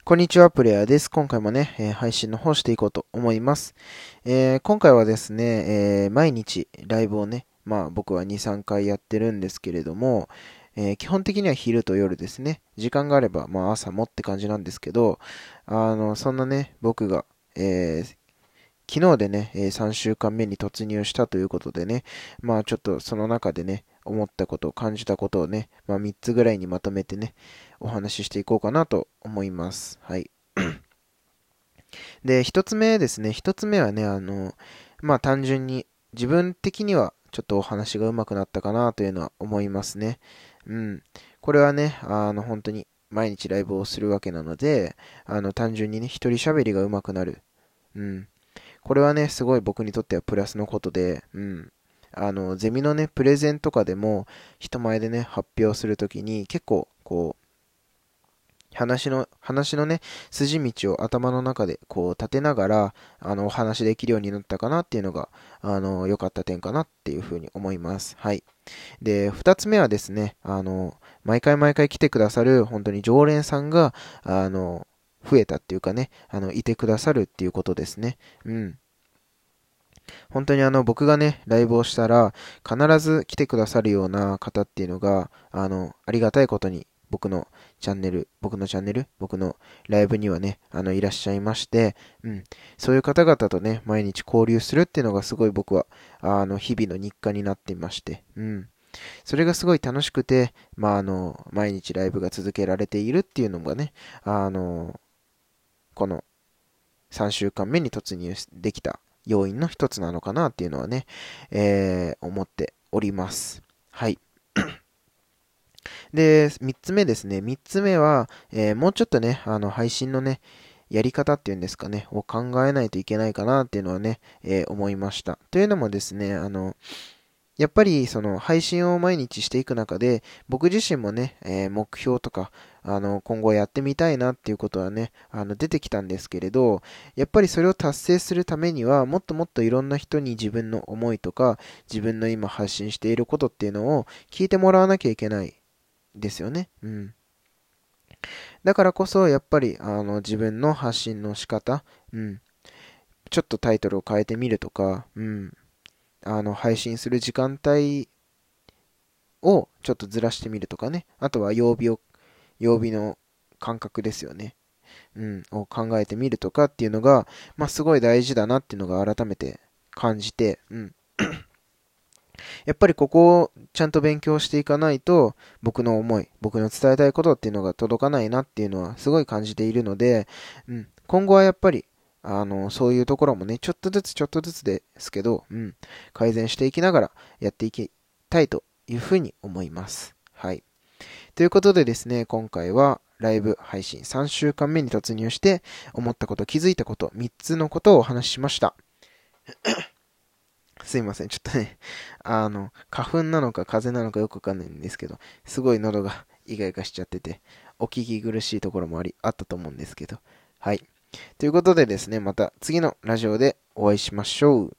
こんにちは、プレイヤーです。今回もね、えー、配信の方していこうと思います。えー、今回はですね、えー、毎日ライブをね、まあ僕は2、3回やってるんですけれども、え基本的には昼と夜ですね。時間があれば、まあ朝もって感じなんですけど、あの、そんなね、僕が、え昨日でね、え3週間目に突入したということでね、まあちょっとその中でね、思ったこと、感じたことをね、まあ3つぐらいにまとめてね、お話ししていこうかなと思います。はい。で、一つ目ですね。一つ目はね、あの、まあ単純に自分的にはちょっとお話が上手くなったかなというのは思いますね。うん。これはね、あの、本当に毎日ライブをするわけなので、あの、単純にね、一人喋りが上手くなる。うん。これはね、すごい僕にとってはプラスのことで、うん。あの、ゼミのね、プレゼンとかでも、人前でね、発表するときに、結構、こう、話の、話のね、筋道を頭の中でこう立てながら、あの、お話できるようになったかなっていうのが、あの、良かった点かなっていうふうに思います。はい。で、二つ目はですね、あの、毎回毎回来てくださる、本当に常連さんが、あの、増えたっていうかね、あの、いてくださるっていうことですね。うん。本当にあの、僕がね、ライブをしたら、必ず来てくださるような方っていうのが、あの、ありがたいことに僕のチャンネル、僕のチャンネル、僕のライブにはね、あの、いらっしゃいまして、うん、そういう方々とね、毎日交流するっていうのがすごい僕は、あの、日々の日課になっていまして、うん。それがすごい楽しくて、まあ、あの、毎日ライブが続けられているっていうのがね、あの、この3週間目に突入できた要因の一つなのかなっていうのはね、えー、思っております。はい。で、3つ目ですね。3つ目は、えー、もうちょっとね、あの、配信のね、やり方っていうんですかね、を考えないといけないかなっていうのはね、えー、思いました。というのもですね、あの、やっぱりその配信を毎日していく中で、僕自身もね、えー、目標とか、あの、今後やってみたいなっていうことはね、あの、出てきたんですけれど、やっぱりそれを達成するためには、もっともっといろんな人に自分の思いとか、自分の今発信していることっていうのを聞いてもらわなきゃいけないですよね。うん。だからこそ、やっぱり、あの、自分の発信の仕方、うん。ちょっとタイトルを変えてみるとか、うん。あの、配信する時間帯をちょっとずらしてみるとかね。あとは曜日を、曜日の感覚ですよね。うん、を考えてみるとかっていうのが、まあ、すごい大事だなっていうのが改めて感じて、うん。やっぱりここをちゃんと勉強していかないと、僕の思い、僕の伝えたいことっていうのが届かないなっていうのはすごい感じているので、うん、今後はやっぱり、あの、そういうところもね、ちょっとずつちょっとずつですけど、うん、改善していきながらやっていきたいというふうに思います。はい。ということでですね、今回はライブ配信3週間目に突入して、思ったこと、気づいたこと、3つのことをお話ししました。すいません。ちょっとね、あの、花粉なのか風邪なのかよくわかんないんですけど、すごい喉がイガイガしちゃってて、お聞き苦しいところもあり、あったと思うんですけど。はい。ということでですね、また次のラジオでお会いしましょう。